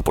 por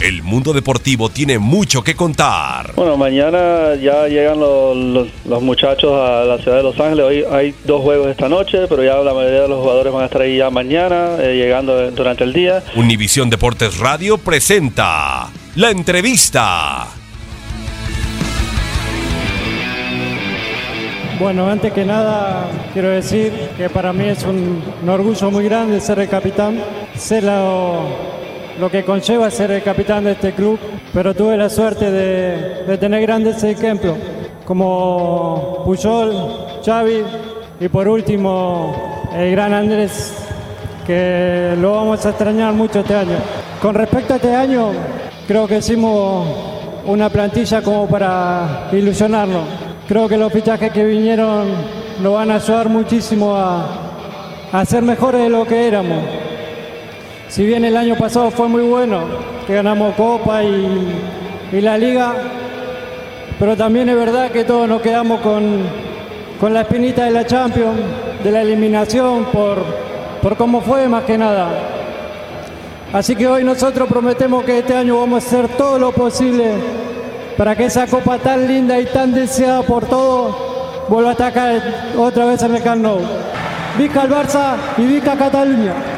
El mundo deportivo tiene mucho que contar. Bueno, mañana ya llegan los, los- los muchachos a la ciudad de Los Ángeles. Hoy hay dos juegos esta noche, pero ya la mayoría de los jugadores van a estar ahí ya mañana, eh, llegando durante el día. Univisión Deportes Radio presenta la entrevista. Bueno, antes que nada quiero decir que para mí es un, un orgullo muy grande ser el capitán, sé lo, lo que conlleva ser el capitán de este club, pero tuve la suerte de, tener grandes ejemplos como Puyol, Xavi y por último el gran Andrés, que lo vamos a extrañar mucho este año. Con respecto a este año, creo que hicimos una plantilla como para ilusionarnos. Creo que los fichajes que vinieron nos van a ayudar muchísimo a, a ser mejores de lo que éramos. Si bien el año pasado fue muy bueno, que ganamos Copa y, y la Liga, pero también es verdad que todos nos quedamos con, con la espinita de la Champions, de la eliminación, por, por cómo fue más que nada. Así que hoy nosotros prometemos que este año vamos a hacer todo lo posible para que esa copa tan linda y tan deseada por todos vuelva a atacar otra vez en el Camp Nou. Vica el Barça y Vica Cataluña.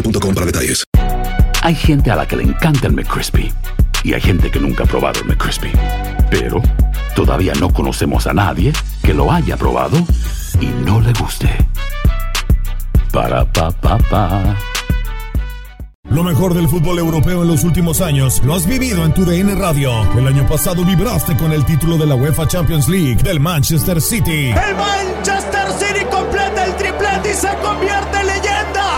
para detalles. Hay gente a la que le encanta el McCrispy y hay gente que nunca ha probado el McCrispy. Pero todavía no conocemos a nadie que lo haya probado y no le guste. Para pa pa pa. Lo mejor del fútbol europeo en los últimos años lo has vivido en tu DN Radio. El año pasado vibraste con el título de la UEFA Champions League del Manchester City. El Manchester City completa el triplete y se convierte.